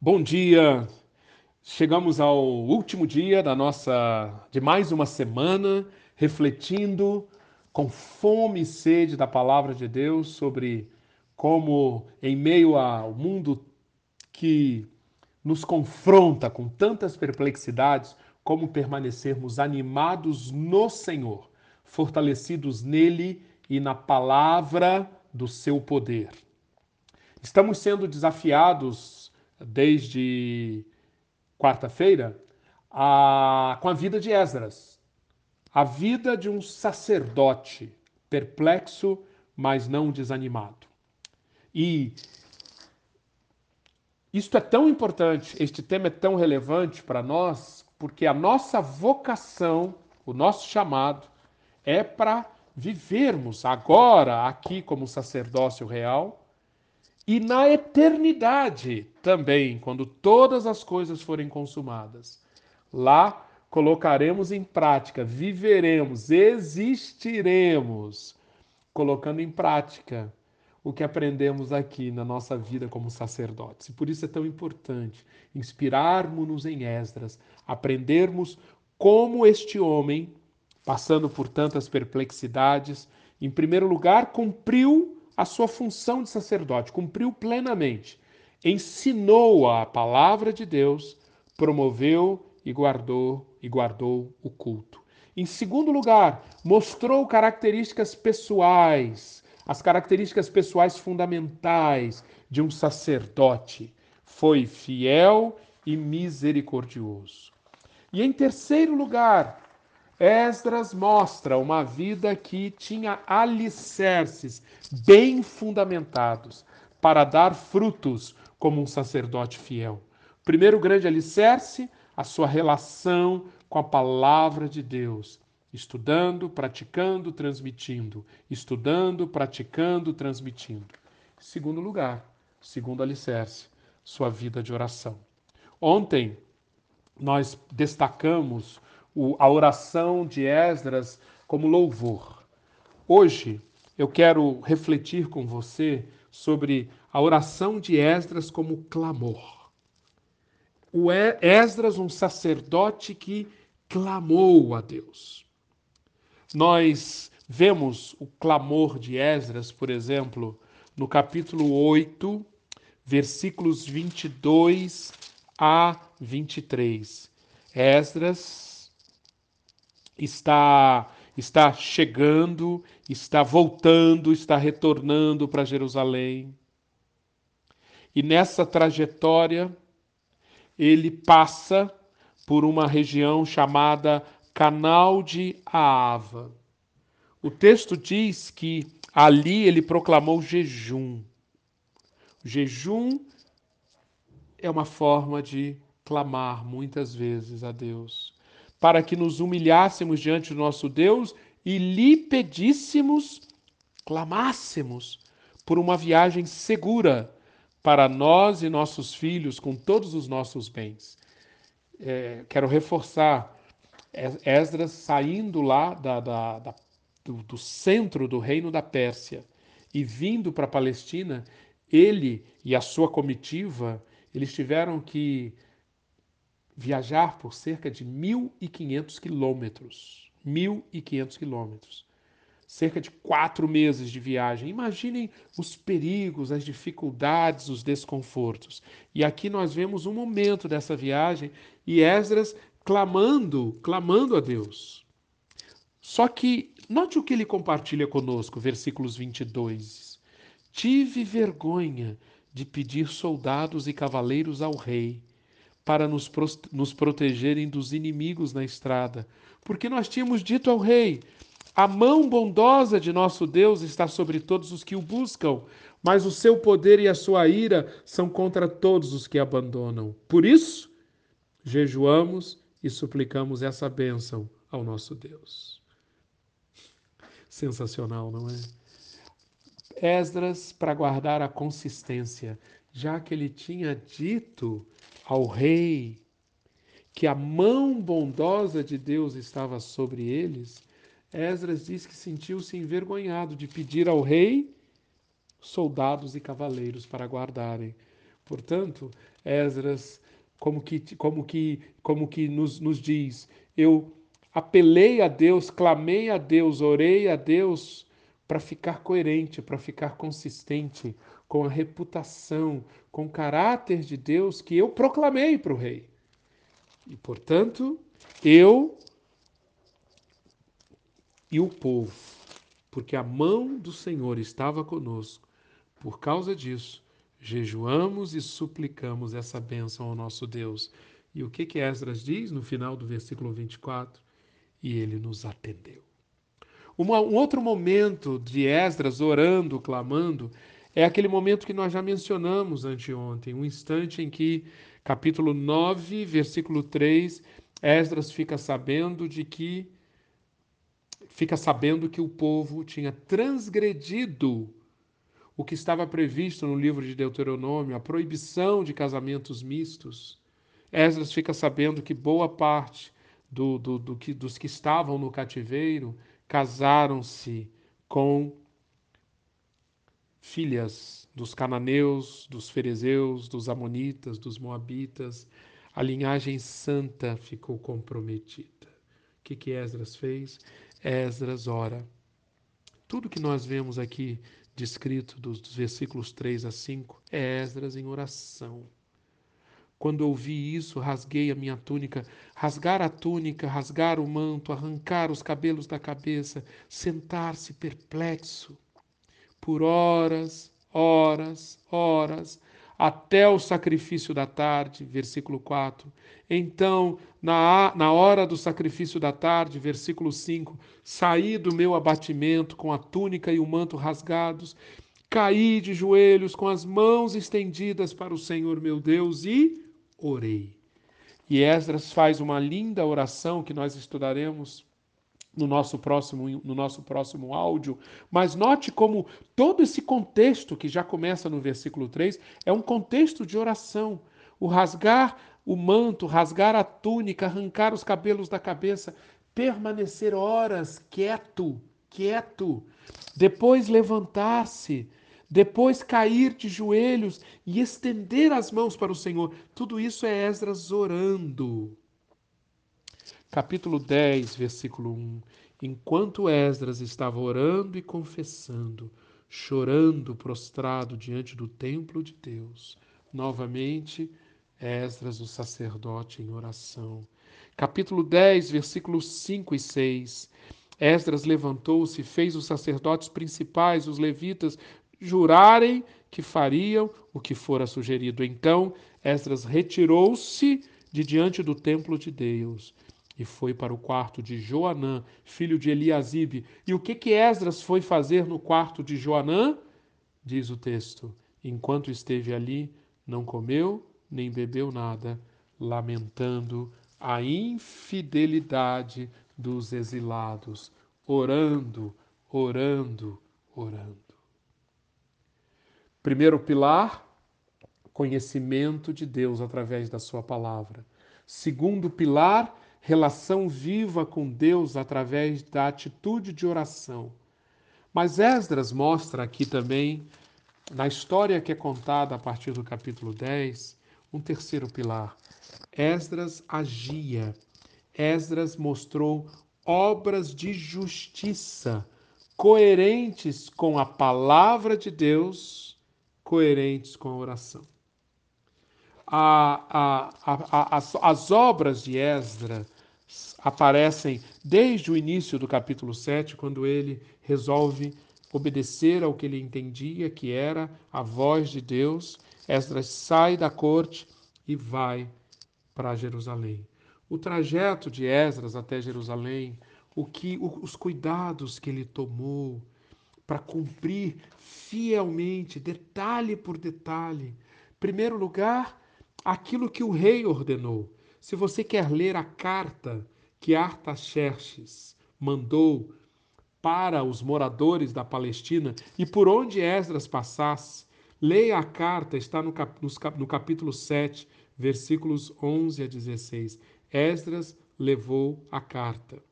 Bom dia. Chegamos ao último dia da nossa de mais uma semana, refletindo com fome e sede da palavra de Deus sobre como em meio ao mundo que nos confronta com tantas perplexidades, como permanecermos animados no Senhor, fortalecidos nele e na palavra do seu poder. Estamos sendo desafiados desde quarta-feira, com a vida de Esdras. A vida de um sacerdote perplexo, mas não desanimado. E isto é tão importante, este tema é tão relevante para nós, porque a nossa vocação, o nosso chamado, é para vivermos agora, aqui, como sacerdócio real, e na eternidade também, quando todas as coisas forem consumadas. Lá colocaremos em prática, viveremos, existiremos, colocando em prática o que aprendemos aqui na nossa vida como sacerdotes. E por isso é tão importante inspirarmos-nos em Esdras, aprendermos como este homem, passando por tantas perplexidades, em primeiro lugar, cumpriu a sua função de sacerdote, cumpriu plenamente, ensinou a palavra de Deus, promoveu e guardou e guardou o culto. Em segundo lugar, mostrou características pessoais, as características pessoais fundamentais de um sacerdote. Foi fiel e misericordioso. E em terceiro lugar, Esdras mostra uma vida que tinha alicerces bem fundamentados para dar frutos como um sacerdote fiel. Primeiro grande alicerce, a sua relação com a palavra de Deus, estudando, praticando, transmitindo, estudando, praticando, transmitindo. Segundo lugar, segundo alicerce, sua vida de oração. Ontem nós destacamos a oração de Esdras como louvor. Hoje eu quero refletir com você sobre a oração de Esdras como clamor. O Esdras, um sacerdote que clamou a Deus. Nós vemos o clamor de Esdras, por exemplo, no capítulo 8, versículos 22 a 23. Esdras está está chegando, está voltando, está retornando para Jerusalém. E nessa trajetória ele passa por uma região chamada Canal de Aava. O texto diz que ali ele proclamou jejum. O jejum é uma forma de clamar muitas vezes a Deus para que nos humilhássemos diante do nosso Deus e lhe pedíssemos, clamássemos por uma viagem segura para nós e nossos filhos com todos os nossos bens. É, quero reforçar Esdras saindo lá da, da, da, do, do centro do reino da Pérsia e vindo para a Palestina, ele e a sua comitiva, eles tiveram que viajar por cerca de 1.500 quilômetros. 1.500 quilômetros. Cerca de quatro meses de viagem. Imaginem os perigos, as dificuldades, os desconfortos. E aqui nós vemos um momento dessa viagem e Esdras clamando, clamando a Deus. Só que note o que ele compartilha conosco, versículos 22. Tive vergonha de pedir soldados e cavaleiros ao rei para nos, nos protegerem dos inimigos na estrada. Porque nós tínhamos dito ao rei: a mão bondosa de nosso Deus está sobre todos os que o buscam, mas o seu poder e a sua ira são contra todos os que abandonam. Por isso, jejuamos e suplicamos essa bênção ao nosso Deus. Sensacional, não é? Esdras, para guardar a consistência, já que ele tinha dito ao rei que a mão bondosa de Deus estava sobre eles, Esdras diz que sentiu-se envergonhado de pedir ao rei soldados e cavaleiros para guardarem, Portanto, Esdras, como que, como que, como que nos, nos diz, eu apelei a Deus, clamei a Deus, orei a Deus para ficar coerente, para ficar consistente com a reputação, com o caráter de Deus que eu proclamei para o rei. E, portanto, eu e o povo, porque a mão do Senhor estava conosco, por causa disso, jejuamos e suplicamos essa bênção ao nosso Deus. E o que que Esdras diz no final do versículo 24? E ele nos atendeu. Um outro momento de Esdras orando, clamando, é aquele momento que nós já mencionamos anteontem, um instante em que, capítulo 9, versículo 3, Esdras fica sabendo de que fica sabendo que o povo tinha transgredido o que estava previsto no livro de Deuteronômio, a proibição de casamentos mistos. Esdras fica sabendo que boa parte do, do, do que, dos que estavam no cativeiro casaram-se com filhas dos cananeus, dos ferezeus, dos amonitas, dos moabitas. A linhagem santa ficou comprometida. O que, que Esdras fez? Esdras ora. Tudo que nós vemos aqui descrito dos, dos versículos 3 a 5 é Esdras em oração. Quando ouvi isso, rasguei a minha túnica. Rasgar a túnica, rasgar o manto, arrancar os cabelos da cabeça, sentar-se perplexo. Por horas, horas, horas, até o sacrifício da tarde, versículo 4. Então, na, na hora do sacrifício da tarde, versículo 5, saí do meu abatimento com a túnica e o manto rasgados, caí de joelhos com as mãos estendidas para o Senhor meu Deus e orei. E Esdras faz uma linda oração que nós estudaremos no nosso próximo no nosso próximo áudio, mas note como todo esse contexto que já começa no versículo 3 é um contexto de oração. O rasgar o manto, rasgar a túnica, arrancar os cabelos da cabeça, permanecer horas quieto, quieto, depois levantar-se, depois cair de joelhos e estender as mãos para o Senhor. Tudo isso é Esdras orando capítulo 10, versículo 1. Enquanto Esdras estava orando e confessando, chorando prostrado diante do templo de Deus, novamente Esdras, o sacerdote, em oração. Capítulo 10, versículos 5 e 6. Esdras levantou-se e fez os sacerdotes principais, os levitas, jurarem que fariam o que fora sugerido. Então Esdras retirou-se de diante do templo de Deus e foi para o quarto de Joanã, filho de Eliasibe. E o que que Esdras foi fazer no quarto de Joanã? Diz o texto: enquanto esteve ali, não comeu nem bebeu nada, lamentando a infidelidade dos exilados, orando, orando, orando. Primeiro pilar, conhecimento de Deus através da Sua palavra. Segundo pilar, relação viva com Deus através da atitude de oração. Mas Esdras mostra aqui também, na história que é contada a partir do capítulo 10, um terceiro pilar. Esdras agia. Esdras mostrou obras de justiça coerentes com a palavra de Deus, coerentes com a oração a, a, as, as obras de Esdras aparecem desde o início do capítulo 7, quando ele resolve obedecer ao que ele entendia que era a voz de Deus. Esdras sai da corte e vai para Jerusalém. O trajeto de Esdras até Jerusalém, o que os cuidados que ele tomou para cumprir fielmente, detalhe por detalhe. Primeiro lugar, aquilo que o rei ordenou. Se você quer ler a carta que Artaxerxes mandou para os moradores da Palestina e por onde Esdras passasse, leia a carta, está no, cap no capítulo 7, versículos 11 a 16. Esdras levou a carta.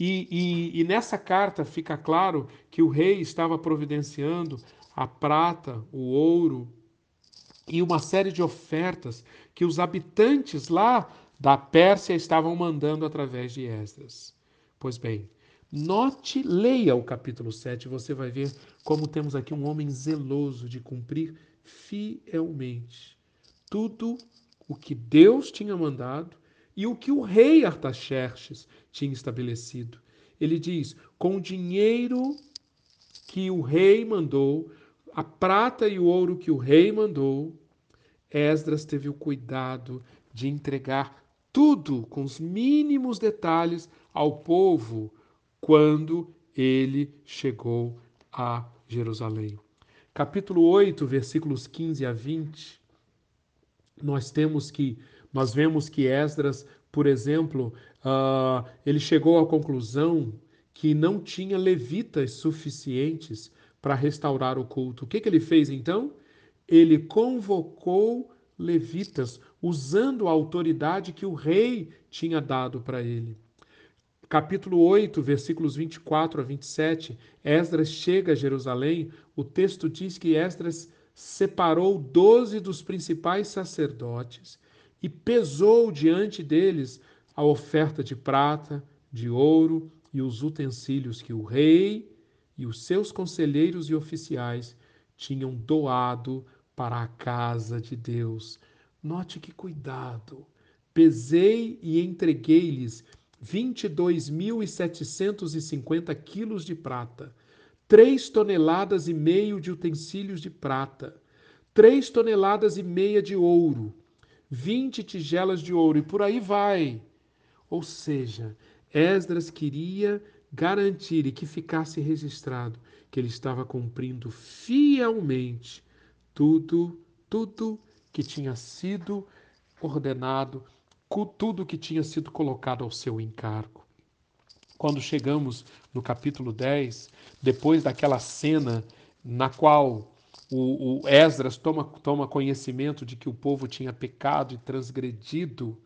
E, e, e, nessa carta fica claro que o rei estava providenciando a prata, o ouro, e uma série de ofertas que os habitantes lá da Pérsia estavam mandando através de Esdras. Pois bem, note, leia o capítulo 7, você vai ver como temos aqui um homem zeloso de cumprir fielmente tudo o que Deus tinha mandado e o que o rei Artaxerxes tinha estabelecido. Ele diz: com o dinheiro que o rei mandou, a prata e o ouro que o rei mandou, Esdras teve o cuidado de entregar tudo com os mínimos detalhes ao povo quando ele chegou a Jerusalém. Capítulo 8, versículos 15 a 20, nós temos que nós vemos que Esdras, por exemplo, uh, ele chegou à conclusão que não tinha levitas suficientes para restaurar o culto. O que, que ele fez então? Ele convocou levitas usando a autoridade que o rei tinha dado para ele. Capítulo 8, versículos 24 a 27, Esdras chega a Jerusalém. O texto diz que Esdras separou doze dos principais sacerdotes e pesou diante deles a oferta de prata, de ouro e os utensílios que o rei e os seus conselheiros e oficiais tinham doado para a casa de Deus. Note que cuidado. Pesei e entreguei-lhes 22.750 quilos de prata, três toneladas e meio de utensílios de prata, três toneladas e meia de ouro, 20 tigelas de ouro e por aí vai. Ou seja, Esdras queria garantir e que ficasse registrado que ele estava cumprindo fielmente tudo, tudo que tinha sido ordenado, tudo que tinha sido colocado ao seu encargo. Quando chegamos no capítulo 10, depois daquela cena na qual o, o Esdras toma, toma conhecimento de que o povo tinha pecado e transgredido.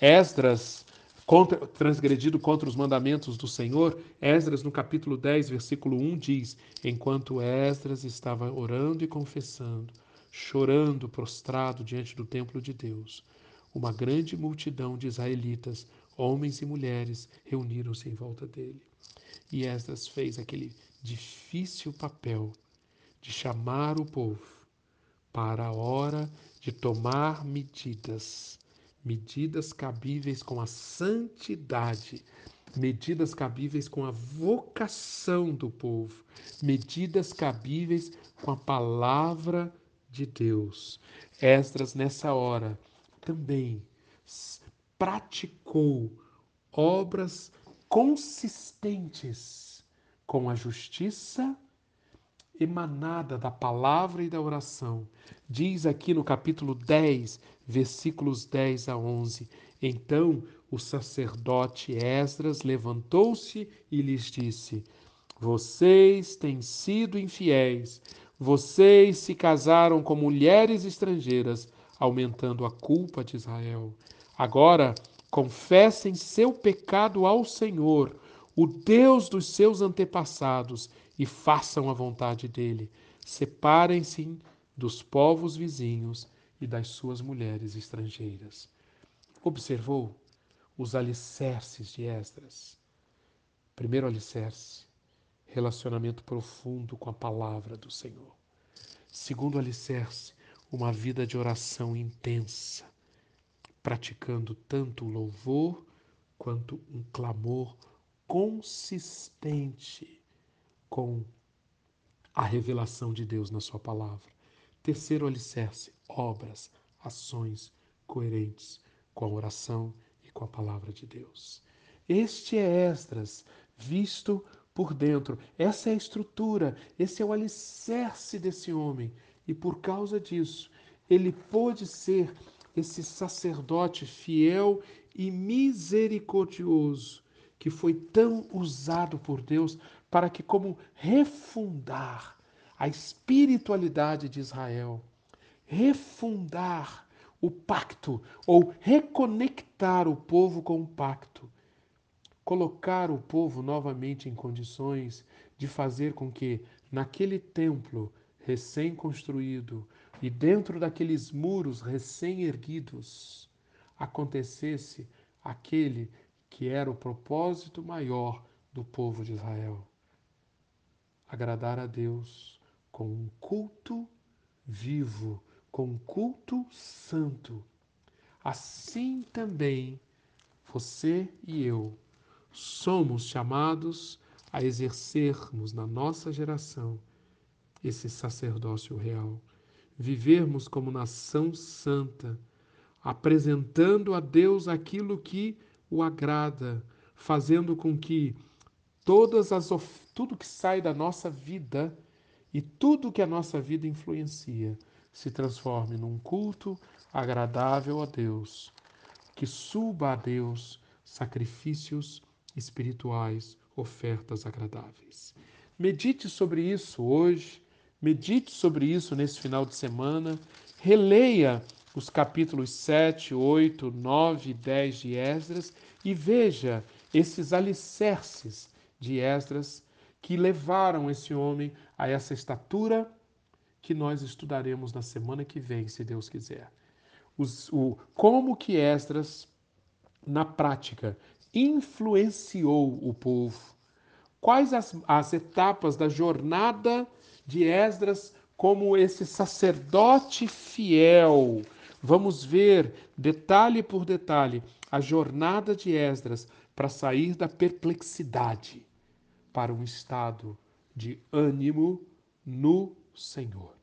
Esdras, contra, transgredido contra os mandamentos do Senhor, Esdras, no capítulo 10, versículo 1, diz: Enquanto Esdras estava orando e confessando, chorando, prostrado diante do templo de Deus, uma grande multidão de israelitas, homens e mulheres, reuniram-se em volta dele. E Esdras fez aquele difícil papel de chamar o povo para a hora de tomar medidas, medidas cabíveis com a santidade, medidas cabíveis com a vocação do povo, medidas cabíveis com a palavra de Deus. Esdras, nessa hora, também praticou obras consistentes com a justiça emanada da palavra e da oração. Diz aqui no capítulo 10, versículos 10 a 11: Então o sacerdote Esdras levantou-se e lhes disse: Vocês têm sido infiéis, vocês se casaram com mulheres estrangeiras, aumentando a culpa de Israel. Agora confessem seu pecado ao Senhor, o Deus dos seus antepassados, e façam a vontade dele. Separem-se dos povos vizinhos e das suas mulheres estrangeiras. Observou os alicerces de Esdras. Primeiro alicerce, relacionamento profundo com a palavra do Senhor. Segundo alicerce, uma vida de oração intensa, praticando tanto o louvor quanto um clamor consistente com a revelação de Deus na Sua palavra. Terceiro alicerce, obras, ações coerentes com a oração e com a palavra de Deus. Este é Esdras, visto por dentro. Essa é a estrutura, esse é o alicerce desse homem. E por causa disso, ele pôde ser esse sacerdote fiel e misericordioso que foi tão usado por Deus para que, como refundar a espiritualidade de Israel, refundar o pacto ou reconectar o povo com o pacto, colocar o povo novamente em condições de fazer com que, naquele templo recém-construído, e dentro daqueles muros recém-erguidos acontecesse aquele que era o propósito maior do povo de Israel: agradar a Deus com um culto vivo, com um culto santo. Assim também você e eu somos chamados a exercermos na nossa geração esse sacerdócio real, vivermos como nação santa, apresentando a Deus aquilo que o agrada, fazendo com que todas as tudo que sai da nossa vida e tudo que a nossa vida influencia se transforme num culto agradável a Deus, que suba a Deus sacrifícios espirituais, ofertas agradáveis. Medite sobre isso hoje, medite sobre isso nesse final de semana, releia os capítulos 7, 8, 9 e 10 de Esdras e veja esses alicerces de Esdras que levaram esse homem a essa estatura que nós estudaremos na semana que vem, se Deus quiser. Os, o, como que Esdras, na prática, influenciou o povo. Quais as, as etapas da jornada de Esdras como esse sacerdote fiel? Vamos ver, detalhe por detalhe, a jornada de Esdras para sair da perplexidade para um estado de ânimo no Senhor.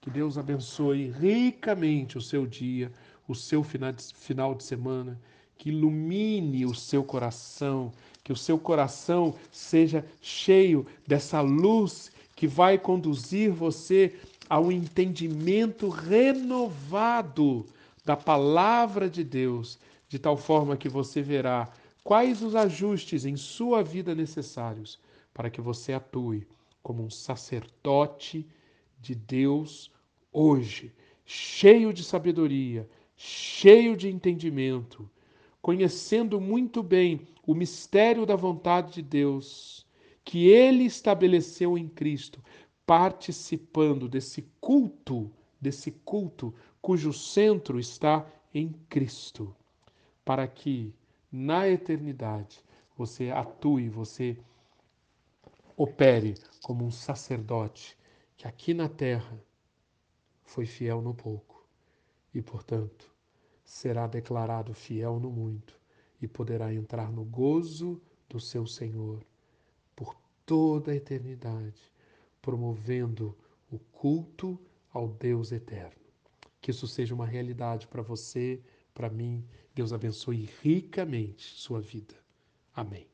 Que Deus abençoe ricamente o seu dia, o seu final de semana, que ilumine o seu coração, que o seu coração seja cheio dessa luz que vai conduzir você ao entendimento renovado da palavra de Deus, de tal forma que você verá quais os ajustes em sua vida necessários para que você atue como um sacerdote de Deus hoje, cheio de sabedoria, cheio de entendimento, conhecendo muito bem o mistério da vontade de Deus que ele estabeleceu em Cristo, participando desse culto, desse culto cujo centro está em Cristo, para que na eternidade você atue, você opere como um sacerdote que aqui na terra foi fiel no pouco e, portanto, será declarado fiel no muito e poderá entrar no gozo do seu Senhor por toda a eternidade, promovendo o culto ao Deus eterno. Que isso seja uma realidade para você, para mim. Deus abençoe ricamente sua vida. Amém.